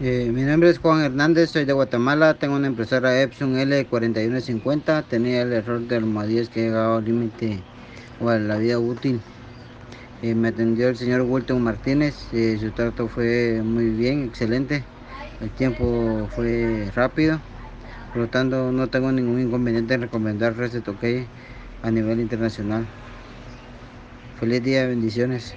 Eh, mi nombre es Juan Hernández, soy de Guatemala, tengo una impresora Epson L4150, tenía el error de almohadillas que llegaba al límite o a la vida útil. Eh, me atendió el señor Wilton Martínez, eh, su trato fue muy bien, excelente, el tiempo fue rápido, por lo tanto no tengo ningún inconveniente en recomendar Reset OK a nivel internacional. Feliz día, bendiciones.